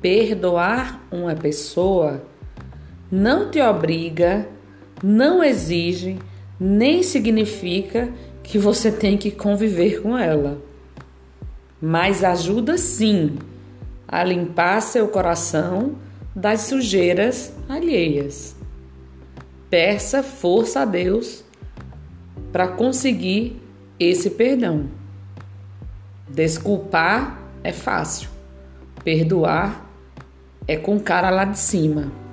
Perdoar uma pessoa não te obriga, não exige, nem significa que você tem que conviver com ela. Mas ajuda sim a limpar seu coração das sujeiras alheias. Peça força a Deus para conseguir esse perdão. Desculpar é fácil, perdoar é com cara lá de cima.